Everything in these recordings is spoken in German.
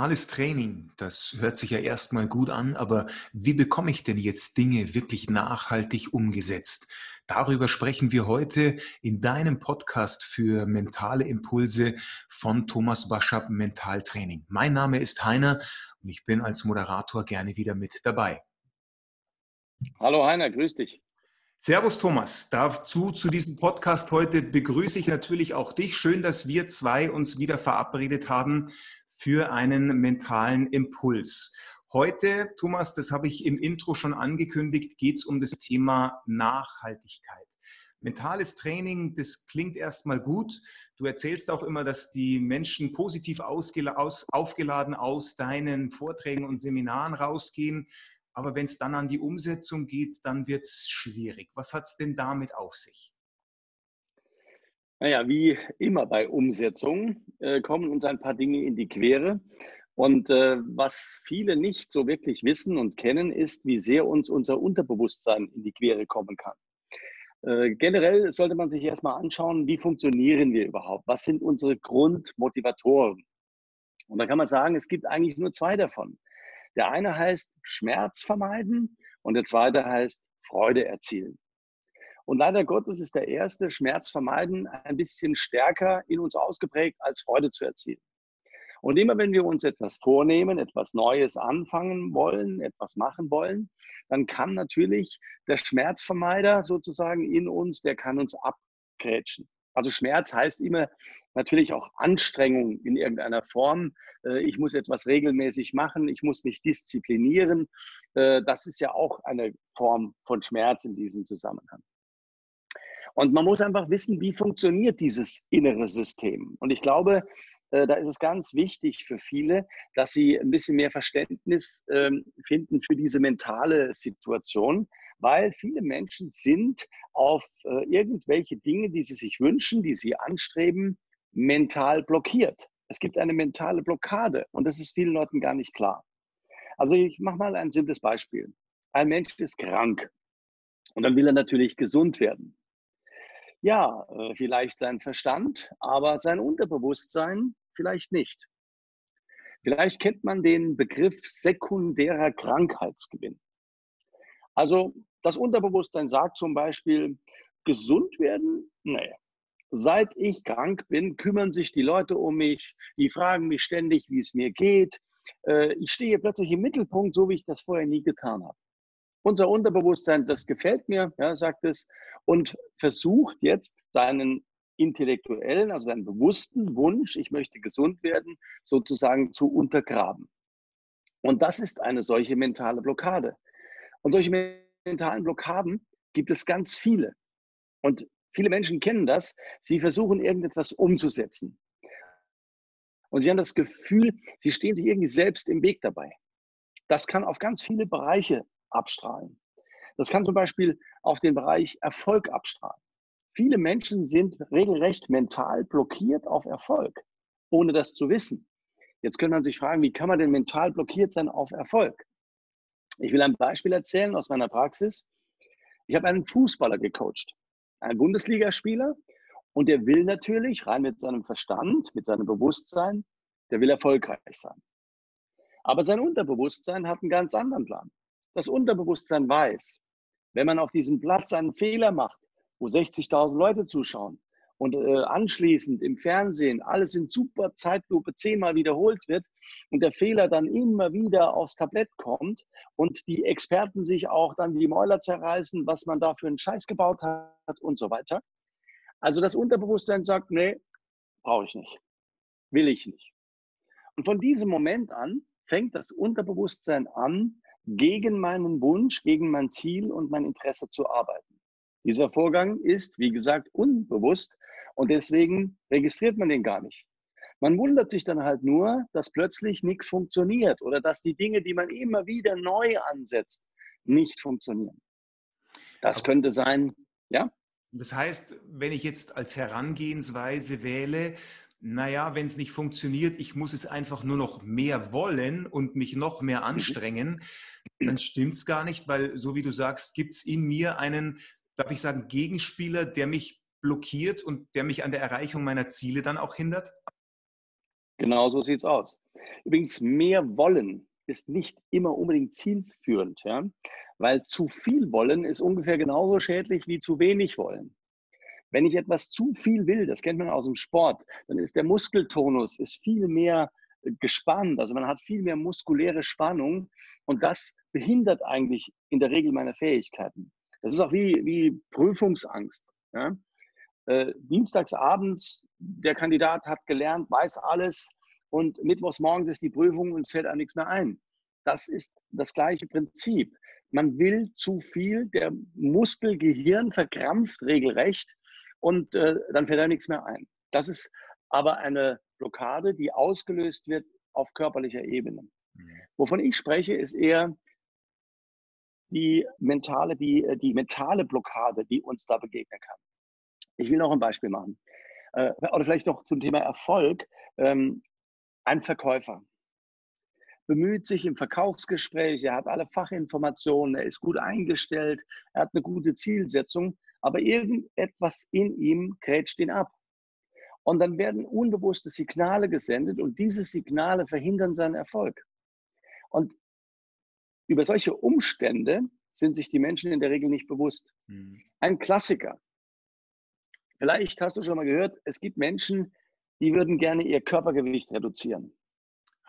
Mentales Training, das hört sich ja erstmal gut an, aber wie bekomme ich denn jetzt Dinge wirklich nachhaltig umgesetzt? Darüber sprechen wir heute in deinem Podcast für mentale Impulse von Thomas Baschab Mentaltraining. Mein Name ist Heiner und ich bin als Moderator gerne wieder mit dabei. Hallo Heiner, grüß dich. Servus Thomas, dazu zu diesem Podcast heute begrüße ich natürlich auch dich. Schön, dass wir zwei uns wieder verabredet haben für einen mentalen Impuls. Heute, Thomas, das habe ich im Intro schon angekündigt, geht es um das Thema Nachhaltigkeit. Mentales Training, das klingt erstmal gut. Du erzählst auch immer, dass die Menschen positiv aufgeladen aus deinen Vorträgen und Seminaren rausgehen. Aber wenn es dann an die Umsetzung geht, dann wird es schwierig. Was hat es denn damit auf sich? Naja, wie immer bei Umsetzung äh, kommen uns ein paar Dinge in die Quere. Und äh, was viele nicht so wirklich wissen und kennen, ist, wie sehr uns unser Unterbewusstsein in die Quere kommen kann. Äh, generell sollte man sich erstmal anschauen, wie funktionieren wir überhaupt? Was sind unsere Grundmotivatoren? Und da kann man sagen, es gibt eigentlich nur zwei davon. Der eine heißt Schmerz vermeiden und der zweite heißt Freude erzielen. Und leider Gottes ist der erste Schmerz vermeiden ein bisschen stärker in uns ausgeprägt als Freude zu erzielen. Und immer wenn wir uns etwas vornehmen, etwas Neues anfangen wollen, etwas machen wollen, dann kann natürlich der Schmerzvermeider sozusagen in uns, der kann uns abgrätschen. Also Schmerz heißt immer natürlich auch Anstrengung in irgendeiner Form. Äh, ich muss etwas regelmäßig machen, ich muss mich disziplinieren. Äh, das ist ja auch eine Form von Schmerz in diesem Zusammenhang. Und man muss einfach wissen, wie funktioniert dieses innere System. Und ich glaube, äh, da ist es ganz wichtig für viele, dass sie ein bisschen mehr Verständnis ähm, finden für diese mentale Situation, weil viele Menschen sind auf irgendwelche Dinge, die sie sich wünschen, die sie anstreben, mental blockiert. Es gibt eine mentale Blockade und das ist vielen Leuten gar nicht klar. Also ich mache mal ein simples Beispiel. Ein Mensch ist krank und dann will er natürlich gesund werden. Ja, äh, vielleicht sein Verstand, aber sein Unterbewusstsein vielleicht nicht. Vielleicht kennt man den Begriff sekundärer Krankheitsgewinn. Also das Unterbewusstsein sagt zum Beispiel, gesund werden? Nee, Seit ich krank bin, kümmern sich die Leute um mich, die fragen mich ständig, wie es mir geht. Äh, ich stehe plötzlich im Mittelpunkt, so wie ich das vorher nie getan habe. Unser Unterbewusstsein, das gefällt mir, ja, sagt es, und versucht jetzt deinen intellektuellen, also deinen bewussten Wunsch, ich möchte gesund werden, sozusagen zu untergraben. Und das ist eine solche mentale Blockade. Und solche mentalen Blockaden gibt es ganz viele. Und Viele Menschen kennen das. Sie versuchen irgendetwas umzusetzen. Und sie haben das Gefühl, sie stehen sich irgendwie selbst im Weg dabei. Das kann auf ganz viele Bereiche abstrahlen. Das kann zum Beispiel auf den Bereich Erfolg abstrahlen. Viele Menschen sind regelrecht mental blockiert auf Erfolg, ohne das zu wissen. Jetzt könnte man sich fragen, wie kann man denn mental blockiert sein auf Erfolg? Ich will ein Beispiel erzählen aus meiner Praxis. Ich habe einen Fußballer gecoacht ein Bundesligaspieler und der will natürlich rein mit seinem Verstand, mit seinem Bewusstsein, der will erfolgreich sein. Aber sein Unterbewusstsein hat einen ganz anderen Plan. Das Unterbewusstsein weiß, wenn man auf diesem Platz einen Fehler macht, wo 60.000 Leute zuschauen und äh, anschließend im Fernsehen alles in super Zeitlupe zehnmal wiederholt wird und der Fehler dann immer wieder aufs Tablett kommt und die Experten sich auch dann die Mäuler zerreißen, was man da für einen Scheiß gebaut hat und so weiter. Also das Unterbewusstsein sagt, nee, brauche ich nicht, will ich nicht. Und von diesem Moment an fängt das Unterbewusstsein an, gegen meinen Wunsch, gegen mein Ziel und mein Interesse zu arbeiten. Dieser Vorgang ist, wie gesagt, unbewusst und deswegen registriert man den gar nicht. Man wundert sich dann halt nur, dass plötzlich nichts funktioniert oder dass die Dinge, die man immer wieder neu ansetzt, nicht funktionieren. Das könnte sein, ja? Das heißt, wenn ich jetzt als Herangehensweise wähle, naja, wenn es nicht funktioniert, ich muss es einfach nur noch mehr wollen und mich noch mehr mhm. anstrengen, dann stimmt es gar nicht, weil so wie du sagst, gibt es in mir einen, darf ich sagen, Gegenspieler, der mich blockiert und der mich an der Erreichung meiner Ziele dann auch hindert? Genau so sieht es aus. Übrigens, mehr wollen ist nicht immer unbedingt zielführend, ja? weil zu viel wollen ist ungefähr genauso schädlich wie zu wenig wollen. Wenn ich etwas zu viel will, das kennt man aus dem Sport, dann ist der Muskeltonus ist viel mehr äh, gespannt, also man hat viel mehr muskuläre Spannung und das behindert eigentlich in der Regel meine Fähigkeiten. Das ist auch wie, wie Prüfungsangst. Ja? Äh, dienstags abends, der Kandidat hat gelernt, weiß alles und mittwochs morgens ist die Prüfung und es fällt einem nichts mehr ein. Das ist das gleiche Prinzip. Man will zu viel, der Muskelgehirn verkrampft regelrecht und äh, dann fällt da nichts mehr ein. Das ist aber eine Blockade, die ausgelöst wird auf körperlicher Ebene. Mhm. Wovon ich spreche, ist eher die mentale, die, äh, die mentale Blockade, die uns da begegnen kann. Ich will noch ein Beispiel machen. Äh, oder vielleicht noch zum Thema Erfolg. Ähm, ein Verkäufer bemüht sich im Verkaufsgespräch, er hat alle Fachinformationen, er ist gut eingestellt, er hat eine gute Zielsetzung, aber irgendetwas in ihm grätscht ihn ab. Und dann werden unbewusste Signale gesendet und diese Signale verhindern seinen Erfolg. Und über solche Umstände sind sich die Menschen in der Regel nicht bewusst. Mhm. Ein Klassiker. Vielleicht hast du schon mal gehört, es gibt Menschen, die würden gerne ihr Körpergewicht reduzieren.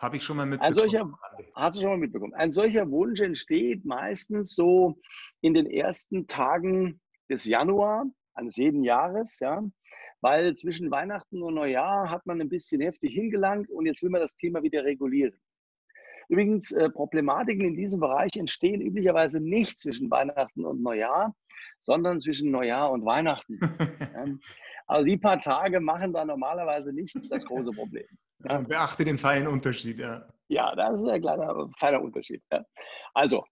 Habe ich schon mal mitbekommen. Ein solcher, hast du schon mal mitbekommen. Ein solcher Wunsch entsteht meistens so in den ersten Tagen des Januar eines jeden Jahres, ja, weil zwischen Weihnachten und Neujahr hat man ein bisschen heftig hingelangt und jetzt will man das Thema wieder regulieren. Übrigens, äh, Problematiken in diesem Bereich entstehen üblicherweise nicht zwischen Weihnachten und Neujahr, sondern zwischen Neujahr und Weihnachten. also die paar Tage machen da normalerweise nicht das große Problem. Ja. Beachte den feinen Unterschied, ja. Ja, das ist ein kleiner feiner Unterschied. Ja. Also,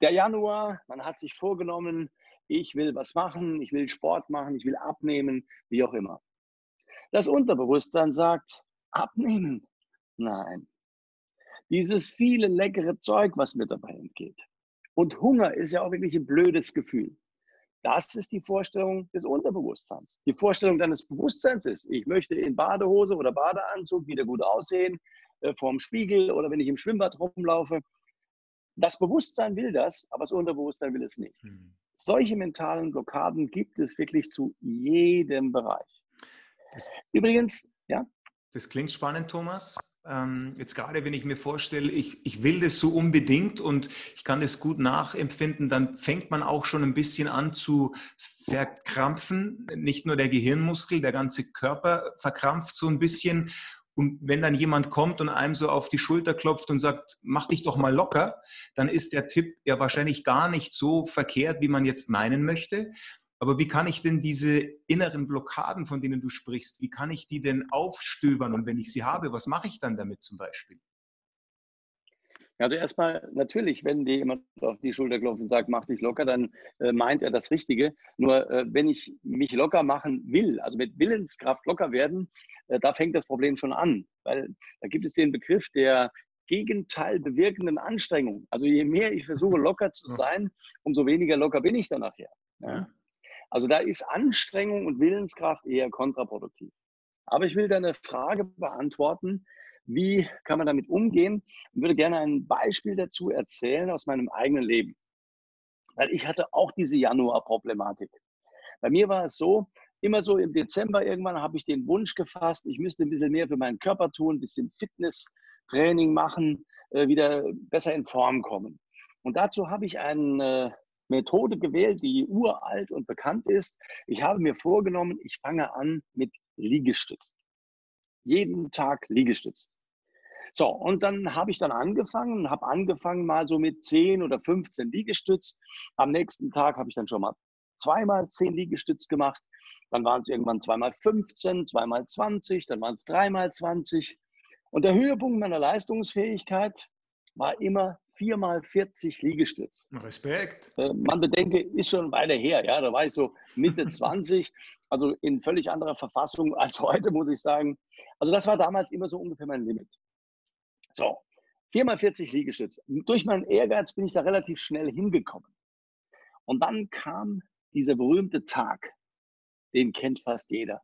der Januar, man hat sich vorgenommen, ich will was machen, ich will Sport machen, ich will abnehmen, wie auch immer. Das Unterbewusstsein sagt, abnehmen? Nein. Dieses viele leckere Zeug, was mir dabei entgeht. Und Hunger ist ja auch wirklich ein blödes Gefühl. Das ist die Vorstellung des Unterbewusstseins. Die Vorstellung deines Bewusstseins ist, ich möchte in Badehose oder Badeanzug wieder gut aussehen, äh, vorm Spiegel oder wenn ich im Schwimmbad rumlaufe. Das Bewusstsein will das, aber das Unterbewusstsein will es nicht. Hm. Solche mentalen Blockaden gibt es wirklich zu jedem Bereich. Das, Übrigens, ja. Das klingt spannend, Thomas. Ähm, jetzt gerade, wenn ich mir vorstelle, ich, ich will das so unbedingt und ich kann das gut nachempfinden, dann fängt man auch schon ein bisschen an zu verkrampfen. Nicht nur der Gehirnmuskel, der ganze Körper verkrampft so ein bisschen. Und wenn dann jemand kommt und einem so auf die Schulter klopft und sagt, mach dich doch mal locker, dann ist der Tipp ja wahrscheinlich gar nicht so verkehrt, wie man jetzt meinen möchte. Aber wie kann ich denn diese inneren Blockaden, von denen du sprichst, wie kann ich die denn aufstöbern? Und wenn ich sie habe, was mache ich dann damit zum Beispiel? Also erstmal natürlich, wenn dir jemand auf die Schulter klopft und sagt, mach dich locker, dann äh, meint er das Richtige. Nur äh, wenn ich mich locker machen will, also mit Willenskraft locker werden, äh, da fängt das Problem schon an. Weil da gibt es den Begriff der Gegenteil bewirkenden Anstrengung. Also je mehr ich versuche locker zu sein, umso weniger locker bin ich dann nachher. Ja? Also da ist Anstrengung und Willenskraft eher kontraproduktiv. Aber ich will deine Frage beantworten, wie kann man damit umgehen? Ich würde gerne ein Beispiel dazu erzählen aus meinem eigenen Leben. Weil ich hatte auch diese Januar-Problematik. Bei mir war es so, immer so im Dezember irgendwann habe ich den Wunsch gefasst, ich müsste ein bisschen mehr für meinen Körper tun, ein bisschen Fitness-Training machen, äh, wieder besser in Form kommen. Und dazu habe ich einen äh, Methode gewählt, die uralt und bekannt ist. Ich habe mir vorgenommen, ich fange an mit Liegestütz. Jeden Tag Liegestütz. So, und dann habe ich dann angefangen, habe angefangen mal so mit 10 oder 15 Liegestütz. Am nächsten Tag habe ich dann schon mal zweimal 10 Liegestütz gemacht. Dann waren es irgendwann zweimal 15, zweimal 20, dann waren es dreimal 20. Und der Höhepunkt meiner Leistungsfähigkeit war immer viermal 40 Liegestütz. Respekt. Äh, man bedenke, ist schon weiter her. Ja, da war ich so Mitte 20, also in völlig anderer Verfassung als heute, muss ich sagen. Also das war damals immer so ungefähr mein Limit. So, viermal 40 Liegestütz. Durch meinen Ehrgeiz bin ich da relativ schnell hingekommen. Und dann kam dieser berühmte Tag. Den kennt fast jeder.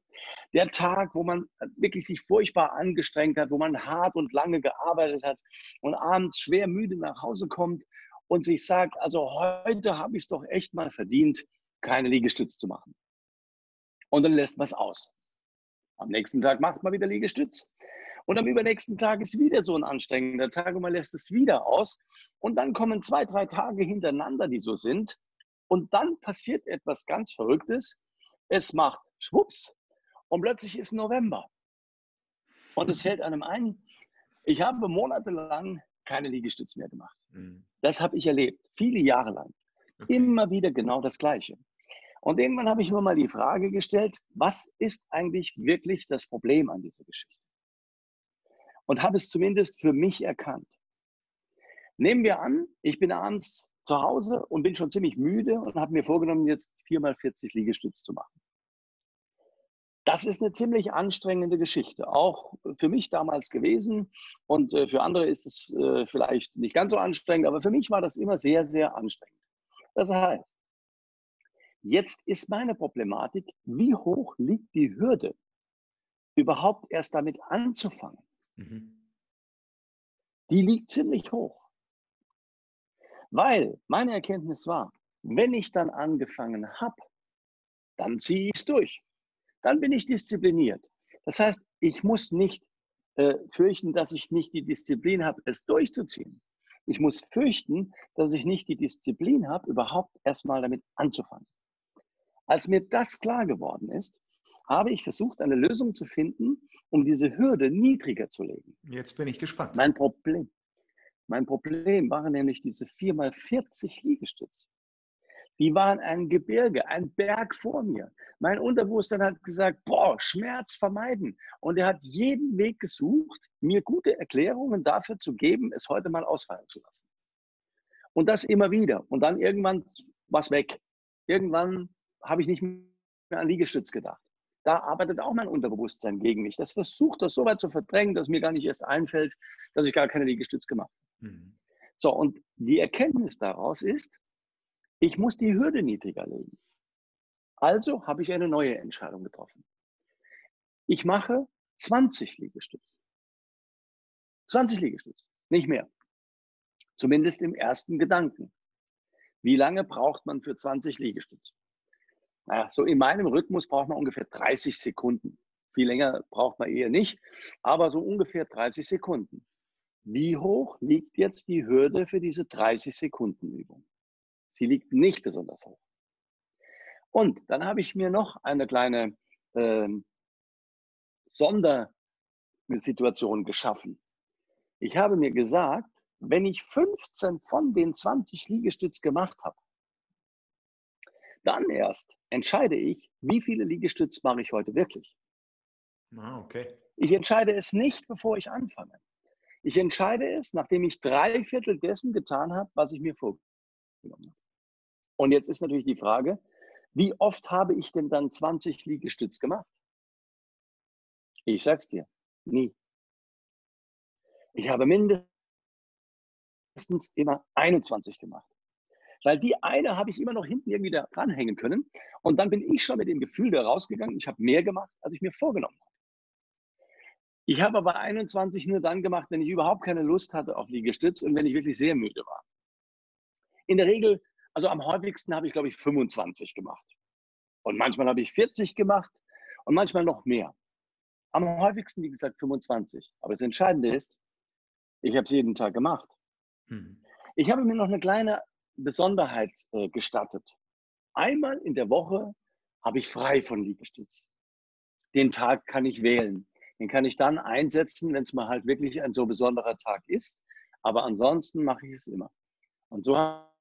Der Tag, wo man wirklich sich furchtbar angestrengt hat, wo man hart und lange gearbeitet hat und abends schwer müde nach Hause kommt und sich sagt, also heute habe ich es doch echt mal verdient, keine Liegestütz zu machen. Und dann lässt man es aus. Am nächsten Tag macht man wieder Liegestütz. Und am übernächsten Tag ist wieder so ein anstrengender Tag und man lässt es wieder aus. Und dann kommen zwei, drei Tage hintereinander, die so sind. Und dann passiert etwas ganz Verrücktes. Es macht schwupps und plötzlich ist November. Und es fällt einem ein, ich habe monatelang keine Liegestütze mehr gemacht. Mhm. Das habe ich erlebt, viele Jahre lang. Okay. Immer wieder genau das Gleiche. Und irgendwann habe ich mir mal die Frage gestellt, was ist eigentlich wirklich das Problem an dieser Geschichte? Und habe es zumindest für mich erkannt. Nehmen wir an, ich bin abends zu Hause und bin schon ziemlich müde und habe mir vorgenommen, jetzt viermal 40 Liegestütz zu machen. Das ist eine ziemlich anstrengende Geschichte, auch für mich damals gewesen. Und äh, für andere ist es äh, vielleicht nicht ganz so anstrengend, aber für mich war das immer sehr, sehr anstrengend. Das heißt, jetzt ist meine Problematik, wie hoch liegt die Hürde, überhaupt erst damit anzufangen? Mhm. Die liegt ziemlich hoch. Weil meine Erkenntnis war, wenn ich dann angefangen habe, dann ziehe ich es durch dann bin ich diszipliniert. Das heißt, ich muss nicht äh, fürchten, dass ich nicht die Disziplin habe, es durchzuziehen. Ich muss fürchten, dass ich nicht die Disziplin habe, überhaupt erstmal damit anzufangen. Als mir das klar geworden ist, habe ich versucht, eine Lösung zu finden, um diese Hürde niedriger zu legen. Jetzt bin ich gespannt. Mein Problem, mein Problem waren nämlich diese 4x40 Liegestütze die waren ein Gebirge, ein Berg vor mir. Mein Unterbewusstsein hat gesagt, boah, Schmerz vermeiden. Und er hat jeden Weg gesucht, mir gute Erklärungen dafür zu geben, es heute mal ausfallen zu lassen. Und das immer wieder. Und dann irgendwann war es weg. Irgendwann habe ich nicht mehr an Liegestütz gedacht. Da arbeitet auch mein Unterbewusstsein gegen mich. Das versucht das so weit zu verdrängen, dass mir gar nicht erst einfällt, dass ich gar keine Liegestütz gemacht habe. Mhm. So, und die Erkenntnis daraus ist, ich muss die Hürde niedriger legen. Also habe ich eine neue Entscheidung getroffen. Ich mache 20 Liegestütze. 20 Liegestütze, nicht mehr. Zumindest im ersten Gedanken. Wie lange braucht man für 20 Liegestütze? Naja, so in meinem Rhythmus braucht man ungefähr 30 Sekunden. Viel länger braucht man eher nicht, aber so ungefähr 30 Sekunden. Wie hoch liegt jetzt die Hürde für diese 30 Sekunden Übung? Sie liegt nicht besonders hoch. Und dann habe ich mir noch eine kleine äh, Sondersituation geschaffen. Ich habe mir gesagt, wenn ich 15 von den 20 Liegestütz gemacht habe, dann erst entscheide ich, wie viele Liegestütz mache ich heute wirklich. Ah, okay. Ich entscheide es nicht, bevor ich anfange. Ich entscheide es, nachdem ich drei Viertel dessen getan habe, was ich mir vorgenommen habe. Und jetzt ist natürlich die Frage, wie oft habe ich denn dann 20 Liegestütz gemacht? Ich sag's dir, nie. Ich habe mindestens immer 21 gemacht. Weil die eine habe ich immer noch hinten irgendwie da dranhängen können. Und dann bin ich schon mit dem Gefühl da rausgegangen, ich habe mehr gemacht, als ich mir vorgenommen habe. Ich habe aber 21 nur dann gemacht, wenn ich überhaupt keine Lust hatte auf Liegestütz und wenn ich wirklich sehr müde war. In der Regel also am häufigsten habe ich, glaube ich, 25 gemacht. Und manchmal habe ich 40 gemacht und manchmal noch mehr. Am häufigsten, wie gesagt, 25. Aber das Entscheidende ist, ich habe es jeden Tag gemacht. Mhm. Ich habe mir noch eine kleine Besonderheit äh, gestattet. Einmal in der Woche habe ich frei von Liegestütz. Den Tag kann ich wählen. Den kann ich dann einsetzen, wenn es mal halt wirklich ein so besonderer Tag ist. Aber ansonsten mache ich es immer. Und so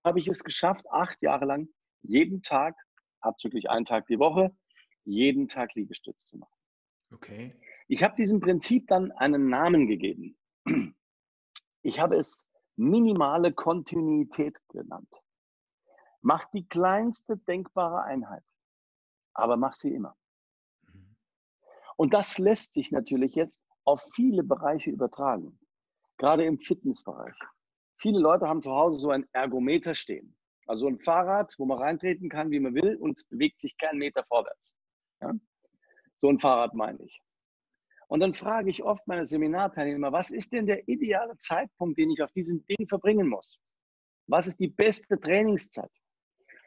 habe ich es geschafft, acht Jahre lang jeden Tag, abzüglich einen Tag die Woche, jeden Tag Liegestütz zu machen. Okay. Ich habe diesem Prinzip dann einen Namen gegeben. Ich habe es minimale Kontinuität genannt. Mach die kleinste denkbare Einheit, aber mach sie immer. Mhm. Und das lässt sich natürlich jetzt auf viele Bereiche übertragen, gerade im Fitnessbereich. Viele Leute haben zu Hause so ein Ergometer stehen. Also ein Fahrrad, wo man reintreten kann, wie man will, und es bewegt sich keinen Meter vorwärts. Ja? So ein Fahrrad meine ich. Und dann frage ich oft meine Seminarteilnehmer, was ist denn der ideale Zeitpunkt, den ich auf diesem Ding verbringen muss? Was ist die beste Trainingszeit?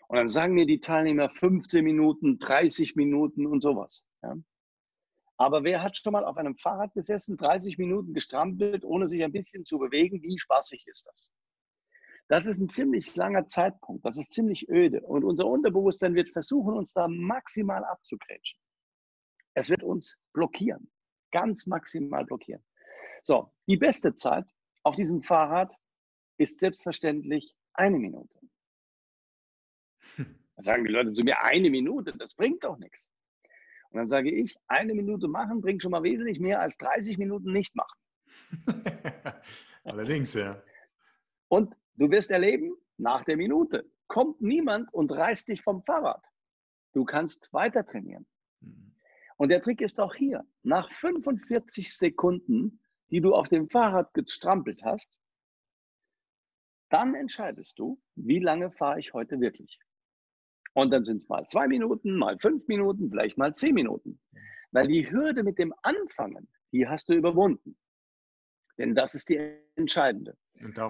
Und dann sagen mir die Teilnehmer 15 Minuten, 30 Minuten und sowas. Ja? Aber wer hat schon mal auf einem Fahrrad gesessen, 30 Minuten gestrampelt, ohne sich ein bisschen zu bewegen? Wie spaßig ist das? Das ist ein ziemlich langer Zeitpunkt. Das ist ziemlich öde. Und unser Unterbewusstsein wird versuchen, uns da maximal abzugrätschen. Es wird uns blockieren. Ganz maximal blockieren. So, die beste Zeit auf diesem Fahrrad ist selbstverständlich eine Minute. Dann sagen die Leute zu mir, eine Minute, das bringt doch nichts. Und dann sage ich, eine Minute machen bringt schon mal wesentlich mehr als 30 Minuten nicht machen. Allerdings, ja. Und du wirst erleben, nach der Minute kommt niemand und reißt dich vom Fahrrad. Du kannst weiter trainieren. Mhm. Und der Trick ist auch hier. Nach 45 Sekunden, die du auf dem Fahrrad gestrampelt hast, dann entscheidest du, wie lange fahre ich heute wirklich. Und dann sind es mal zwei Minuten, mal fünf Minuten, vielleicht mal zehn Minuten. Weil die Hürde mit dem Anfangen, die hast du überwunden. Denn das ist die entscheidende.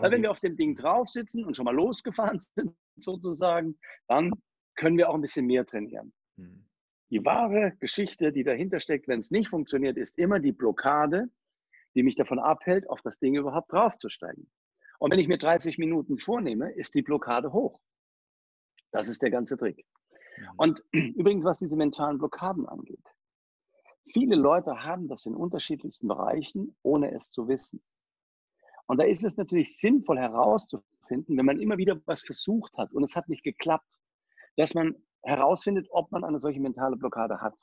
Weil wenn wir auf dem Ding drauf sitzen und schon mal losgefahren sind, sozusagen, dann können wir auch ein bisschen mehr trainieren. Mhm. Die wahre Geschichte, die dahinter steckt, wenn es nicht funktioniert, ist immer die Blockade, die mich davon abhält, auf das Ding überhaupt draufzusteigen. Und wenn ich mir 30 Minuten vornehme, ist die Blockade hoch. Das ist der ganze Trick. Mhm. Und übrigens, was diese mentalen Blockaden angeht. Viele Leute haben das in unterschiedlichsten Bereichen, ohne es zu wissen. Und da ist es natürlich sinnvoll herauszufinden, wenn man immer wieder was versucht hat und es hat nicht geklappt, dass man herausfindet, ob man eine solche mentale Blockade hat.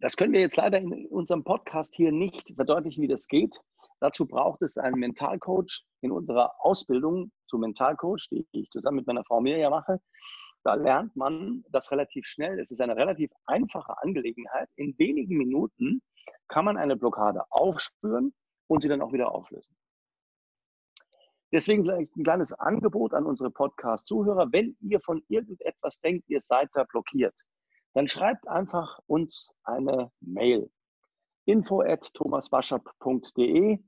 Das können wir jetzt leider in unserem Podcast hier nicht verdeutlichen, wie das geht. Dazu braucht es einen Mentalcoach in unserer Ausbildung zum Mentalcoach, die ich zusammen mit meiner Frau Mirja mache. Da lernt man das relativ schnell. Es ist eine relativ einfache Angelegenheit. In wenigen Minuten kann man eine Blockade aufspüren und sie dann auch wieder auflösen. Deswegen vielleicht ein kleines Angebot an unsere Podcast-Zuhörer. Wenn ihr von irgendetwas denkt, ihr seid da blockiert, dann schreibt einfach uns eine Mail info at thomaswaschap.de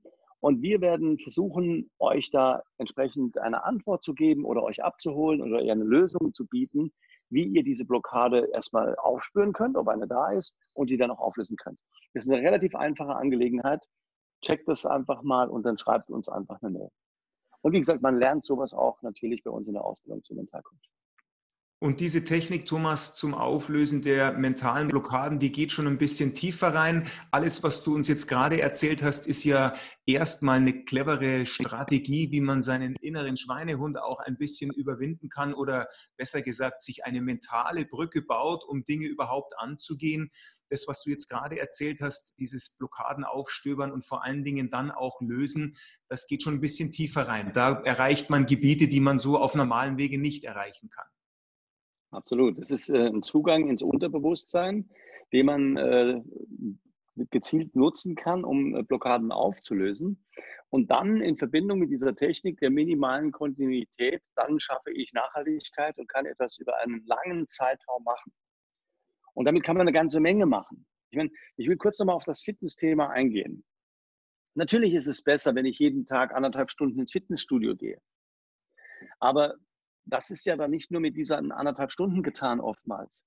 und wir werden versuchen, euch da entsprechend eine Antwort zu geben oder euch abzuholen oder eher eine Lösung zu bieten, wie ihr diese Blockade erstmal aufspüren könnt, ob eine da ist und sie dann auch auflösen könnt. Das ist eine relativ einfache Angelegenheit. Checkt das einfach mal und dann schreibt uns einfach eine Mail. Und wie gesagt, man lernt sowas auch natürlich bei uns in der Ausbildung zum Mentalcoach. Und diese Technik, Thomas, zum Auflösen der mentalen Blockaden, die geht schon ein bisschen tiefer rein. Alles, was du uns jetzt gerade erzählt hast, ist ja erstmal eine clevere Strategie, wie man seinen inneren Schweinehund auch ein bisschen überwinden kann oder besser gesagt, sich eine mentale Brücke baut, um Dinge überhaupt anzugehen. Das, was du jetzt gerade erzählt hast, dieses Blockaden aufstöbern und vor allen Dingen dann auch lösen, das geht schon ein bisschen tiefer rein. Da erreicht man Gebiete, die man so auf normalen Wege nicht erreichen kann. Absolut. Das ist äh, ein Zugang ins Unterbewusstsein, den man äh, gezielt nutzen kann, um äh, Blockaden aufzulösen. Und dann in Verbindung mit dieser Technik der minimalen Kontinuität, dann schaffe ich Nachhaltigkeit und kann etwas über einen langen Zeitraum machen. Und damit kann man eine ganze Menge machen. Ich, meine, ich will kurz nochmal auf das Fitness-Thema eingehen. Natürlich ist es besser, wenn ich jeden Tag anderthalb Stunden ins Fitnessstudio gehe. Aber das ist ja dann nicht nur mit diesen anderthalb Stunden getan oftmals.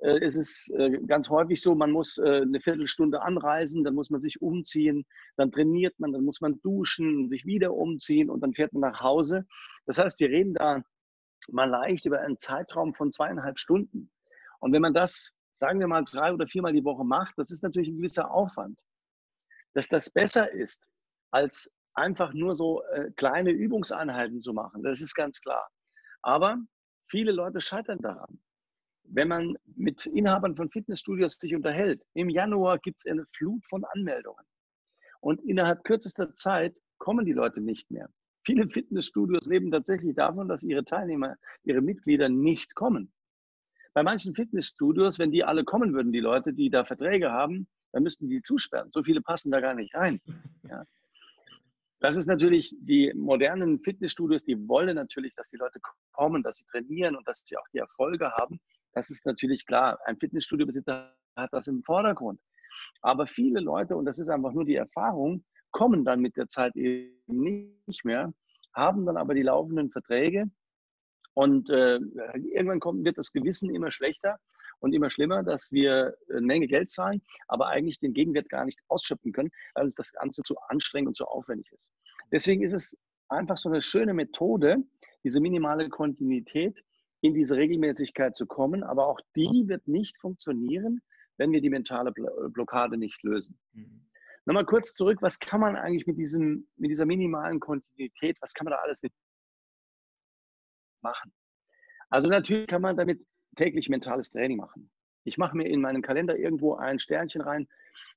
Äh, es ist äh, ganz häufig so, man muss äh, eine Viertelstunde anreisen, dann muss man sich umziehen, dann trainiert man, dann muss man duschen, sich wieder umziehen und dann fährt man nach Hause. Das heißt, wir reden da mal leicht über einen Zeitraum von zweieinhalb Stunden. Und wenn man das, sagen wir mal, drei oder viermal die Woche macht, das ist natürlich ein gewisser Aufwand. Dass das besser ist, als einfach nur so kleine Übungseinheiten zu machen, das ist ganz klar. Aber viele Leute scheitern daran. Wenn man mit Inhabern von Fitnessstudios sich unterhält, im Januar gibt es eine Flut von Anmeldungen. Und innerhalb kürzester Zeit kommen die Leute nicht mehr. Viele Fitnessstudios leben tatsächlich davon, dass ihre Teilnehmer, ihre Mitglieder nicht kommen. Bei manchen Fitnessstudios, wenn die alle kommen würden, die Leute, die da Verträge haben, dann müssten die zusperren. So viele passen da gar nicht rein. Ja. Das ist natürlich, die modernen Fitnessstudios, die wollen natürlich, dass die Leute kommen, dass sie trainieren und dass sie auch die Erfolge haben. Das ist natürlich klar. Ein Fitnessstudiobesitzer hat das im Vordergrund. Aber viele Leute, und das ist einfach nur die Erfahrung, kommen dann mit der Zeit eben nicht mehr, haben dann aber die laufenden Verträge und äh, irgendwann kommt, wird das Gewissen immer schlechter und immer schlimmer, dass wir eine Menge Geld zahlen, aber eigentlich den Gegenwert gar nicht ausschöpfen können, weil uns das Ganze zu anstrengend und zu aufwendig ist. Deswegen ist es einfach so eine schöne Methode, diese minimale Kontinuität in diese Regelmäßigkeit zu kommen, aber auch die wird nicht funktionieren, wenn wir die mentale Blockade nicht lösen. Mhm. Nochmal kurz zurück, was kann man eigentlich mit, diesem, mit dieser minimalen Kontinuität, was kann man da alles mit machen? Also natürlich kann man damit täglich mentales Training machen. Ich mache mir in meinen Kalender irgendwo ein Sternchen rein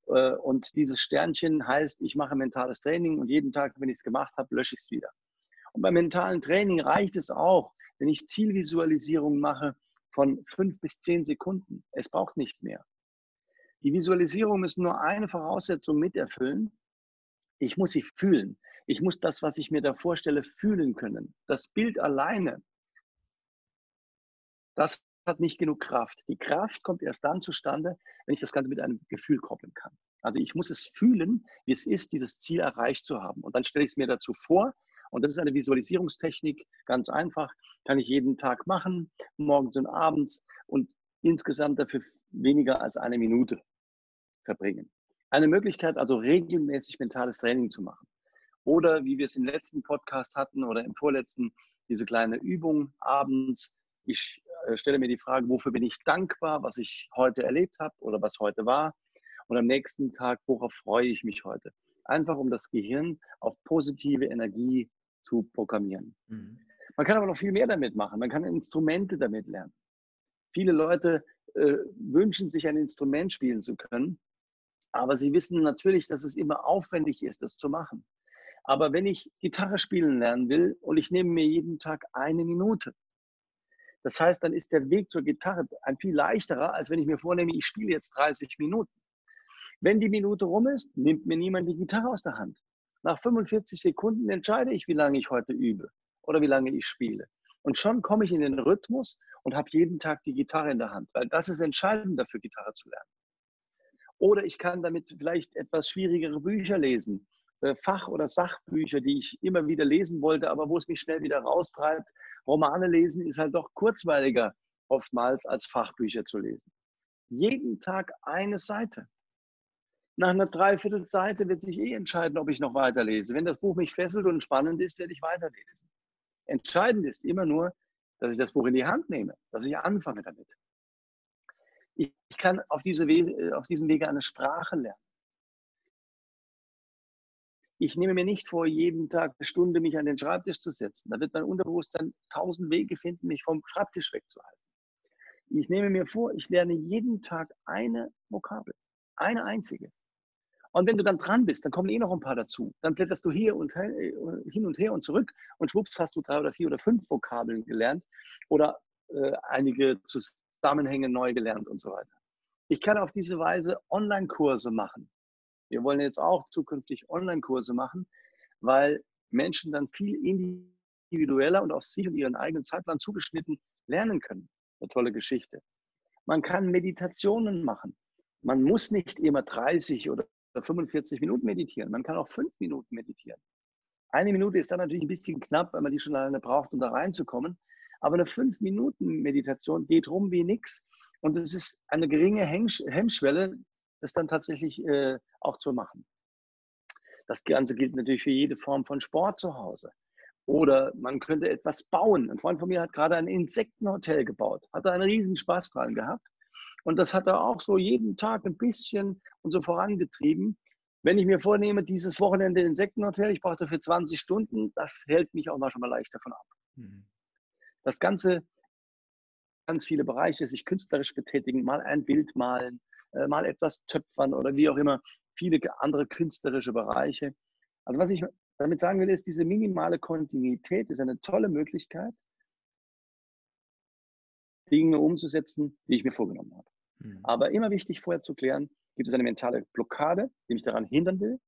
äh, und dieses Sternchen heißt, ich mache mentales Training und jeden Tag, wenn ich es gemacht habe, lösche ich es wieder. Und beim mentalen Training reicht es auch, wenn ich Zielvisualisierung mache von fünf bis zehn Sekunden. Es braucht nicht mehr. Die Visualisierung müssen nur eine Voraussetzung miterfüllen. Ich muss sie fühlen. Ich muss das, was ich mir da vorstelle, fühlen können. Das Bild alleine, das hat nicht genug Kraft. Die Kraft kommt erst dann zustande, wenn ich das Ganze mit einem Gefühl koppeln kann. Also ich muss es fühlen, wie es ist, dieses Ziel erreicht zu haben. Und dann stelle ich es mir dazu vor. Und das ist eine Visualisierungstechnik, ganz einfach, kann ich jeden Tag machen, morgens und abends und insgesamt dafür weniger als eine Minute verbringen. Eine Möglichkeit, also regelmäßig mentales Training zu machen. Oder wie wir es im letzten Podcast hatten oder im vorletzten, diese kleine Übung abends. Ich stelle mir die Frage, wofür bin ich dankbar, was ich heute erlebt habe oder was heute war. Und am nächsten Tag, worauf freue ich mich heute? Einfach um das Gehirn auf positive Energie zu programmieren. Mhm. Man kann aber noch viel mehr damit machen. Man kann Instrumente damit lernen. Viele Leute äh, wünschen sich ein Instrument spielen zu können, aber sie wissen natürlich, dass es immer aufwendig ist, das zu machen. Aber wenn ich Gitarre spielen lernen will und ich nehme mir jeden Tag eine Minute, das heißt, dann ist der Weg zur Gitarre ein viel leichterer, als wenn ich mir vornehme, ich spiele jetzt 30 Minuten. Wenn die Minute rum ist, nimmt mir niemand die Gitarre aus der Hand. Nach 45 Sekunden entscheide ich, wie lange ich heute übe oder wie lange ich spiele. Und schon komme ich in den Rhythmus und habe jeden Tag die Gitarre in der Hand, weil das ist entscheidend dafür, Gitarre zu lernen. Oder ich kann damit vielleicht etwas schwierigere Bücher lesen, äh, Fach- oder Sachbücher, die ich immer wieder lesen wollte, aber wo es mich schnell wieder raustreibt. Romane lesen ist halt doch kurzweiliger oftmals als Fachbücher zu lesen. Jeden Tag eine Seite. Nach einer Dreiviertelseite wird sich eh entscheiden, ob ich noch weiterlese. Wenn das Buch mich fesselt und spannend ist, werde ich weiterlesen. Entscheidend ist immer nur, dass ich das Buch in die Hand nehme, dass ich anfange damit. Ich, kann auf, diese We auf diesem Wege eine Sprache lernen. Ich nehme mir nicht vor, jeden Tag eine Stunde mich an den Schreibtisch zu setzen. Da wird mein Unterbewusstsein tausend Wege finden, mich vom Schreibtisch wegzuhalten. Ich nehme mir vor, ich lerne jeden Tag eine Vokabel, eine einzige. Und wenn du dann dran bist, dann kommen eh noch ein paar dazu. Dann blätterst du hier und äh, hin und her und zurück und schwupps hast du drei oder vier oder fünf Vokabeln gelernt oder äh, einige Zusammenhänge neu gelernt und so weiter. Ich kann auf diese Weise Online-Kurse machen. Wir wollen jetzt auch zukünftig Online-Kurse machen, weil Menschen dann viel individueller und auf sich und ihren eigenen Zeitplan zugeschnitten lernen können. Eine tolle Geschichte. Man kann Meditationen machen. Man muss nicht immer 30 oder 45 Minuten meditieren. Man kann auch fünf Minuten meditieren. Eine Minute ist dann natürlich ein bisschen knapp, weil man die schon alleine braucht, um da reinzukommen. Aber eine fünf Minuten Meditation geht rum wie nichts. Und es ist eine geringe Hemmschwelle, das dann tatsächlich äh, auch zu machen. Das Ganze gilt natürlich für jede Form von Sport zu Hause. Oder man könnte etwas bauen. Ein Freund von mir hat gerade ein Insektenhotel gebaut, hat da einen riesen Spaß dran gehabt. Und das hat er auch so jeden Tag ein bisschen und so vorangetrieben. Wenn ich mir vornehme, dieses Wochenende Insektenhotel, ich brauche dafür 20 Stunden, das hält mich auch mal schon mal leicht davon ab. Mhm. Das Ganze, ganz viele Bereiche, sich künstlerisch betätigen, mal ein Bild malen, äh, mal etwas töpfern oder wie auch immer, viele andere künstlerische Bereiche. Also was ich damit sagen will, ist, diese minimale Kontinuität ist eine tolle Möglichkeit, Dinge umzusetzen, die ich mir vorgenommen habe. Mhm. Aber immer wichtig vorher zu klären, gibt es eine mentale Blockade, die mich daran hindern will.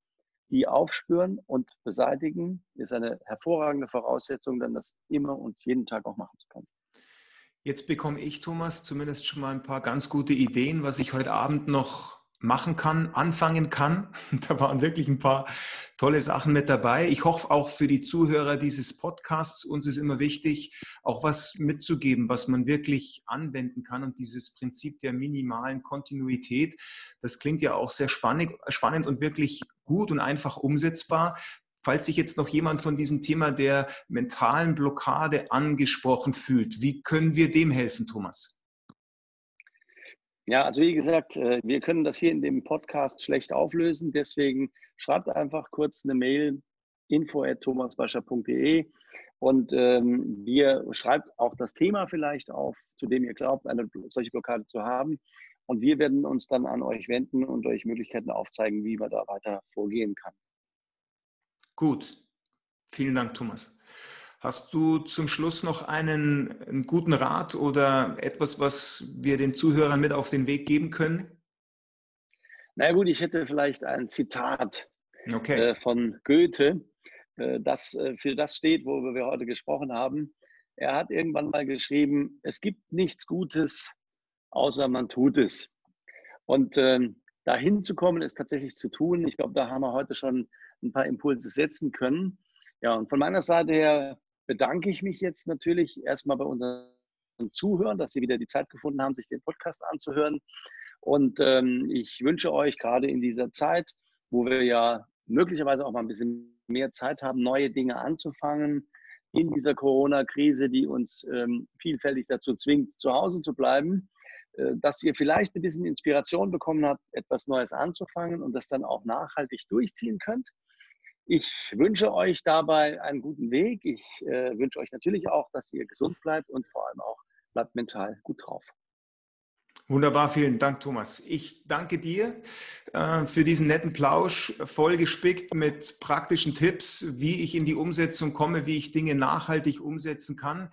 Die aufspüren und beseitigen ist eine hervorragende Voraussetzung, dann das immer und jeden Tag auch machen zu können. Jetzt bekomme ich, Thomas, zumindest schon mal ein paar ganz gute Ideen, was ich heute Abend noch machen kann, anfangen kann. Da waren wirklich ein paar tolle Sachen mit dabei. Ich hoffe auch für die Zuhörer dieses Podcasts, uns ist immer wichtig, auch was mitzugeben, was man wirklich anwenden kann. Und dieses Prinzip der minimalen Kontinuität, das klingt ja auch sehr spannend, und wirklich gut und einfach umsetzbar. Falls sich jetzt noch jemand von diesem Thema der mentalen Blockade angesprochen fühlt, wie können wir dem helfen, Thomas? Ja, also wie gesagt, äh, wir können das hier in dem Podcast schlecht auflösen. Deswegen schreibt einfach kurz eine Mail info.thomaswascher.de und ähm, wir schreibt auch das Thema vielleicht auf, zu dem ihr glaubt, eine solche Blockade zu haben. Und wir werden uns dann an euch wenden und euch Möglichkeiten aufzeigen, wie man da weiter vorgehen kann. Gut. Vielen Dank, Thomas. Hast du zum Schluss noch einen, einen, guten Rat oder etwas, was wir den Zuhörern mit auf den Weg geben können? Na gut, ich hätte vielleicht ein Zitat okay. äh, von Goethe, äh, das äh, für das steht, worüber wir heute gesprochen haben. Er hat irgendwann mal geschrieben, es gibt nichts Gutes, außer man tut es. Und ähm, dahin zu kommen, ist tatsächlich zu tun. Ich glaube, da haben wir heute schon ein paar Impulse setzen können. Ja, und von meiner Seite her bedanke ich mich jetzt natürlich erstmal bei unseren Zuhörern, dass Sie wieder die Zeit gefunden haben, sich den Podcast anzuhören. Und ähm, ich wünsche euch gerade in dieser Zeit, wo wir ja möglicherweise auch mal ein bisschen mehr Zeit haben, neue Dinge anzufangen, in dieser Corona-Krise, die uns ähm, vielfältig dazu zwingt, zu Hause zu bleiben, äh, dass ihr vielleicht ein bisschen Inspiration bekommen habt, etwas Neues anzufangen und das dann auch nachhaltig durchziehen könnt. Ich wünsche euch dabei einen guten Weg. Ich äh, wünsche euch natürlich auch, dass ihr gesund bleibt und vor allem auch bleibt mental gut drauf. Wunderbar, vielen Dank, Thomas. Ich danke dir äh, für diesen netten Plausch, vollgespickt mit praktischen Tipps, wie ich in die Umsetzung komme, wie ich Dinge nachhaltig umsetzen kann.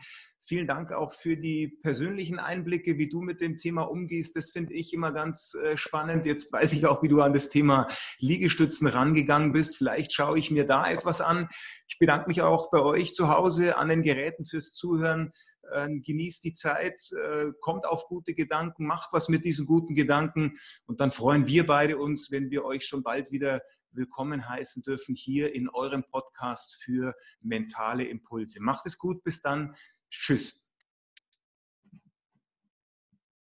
Vielen Dank auch für die persönlichen Einblicke, wie du mit dem Thema umgehst. Das finde ich immer ganz äh, spannend. Jetzt weiß ich auch, wie du an das Thema Liegestützen rangegangen bist. Vielleicht schaue ich mir da etwas an. Ich bedanke mich auch bei euch zu Hause an den Geräten fürs Zuhören. Ähm, genießt die Zeit, äh, kommt auf gute Gedanken, macht was mit diesen guten Gedanken und dann freuen wir beide uns, wenn wir euch schon bald wieder willkommen heißen dürfen hier in eurem Podcast für mentale Impulse. Macht es gut, bis dann. Tschüss.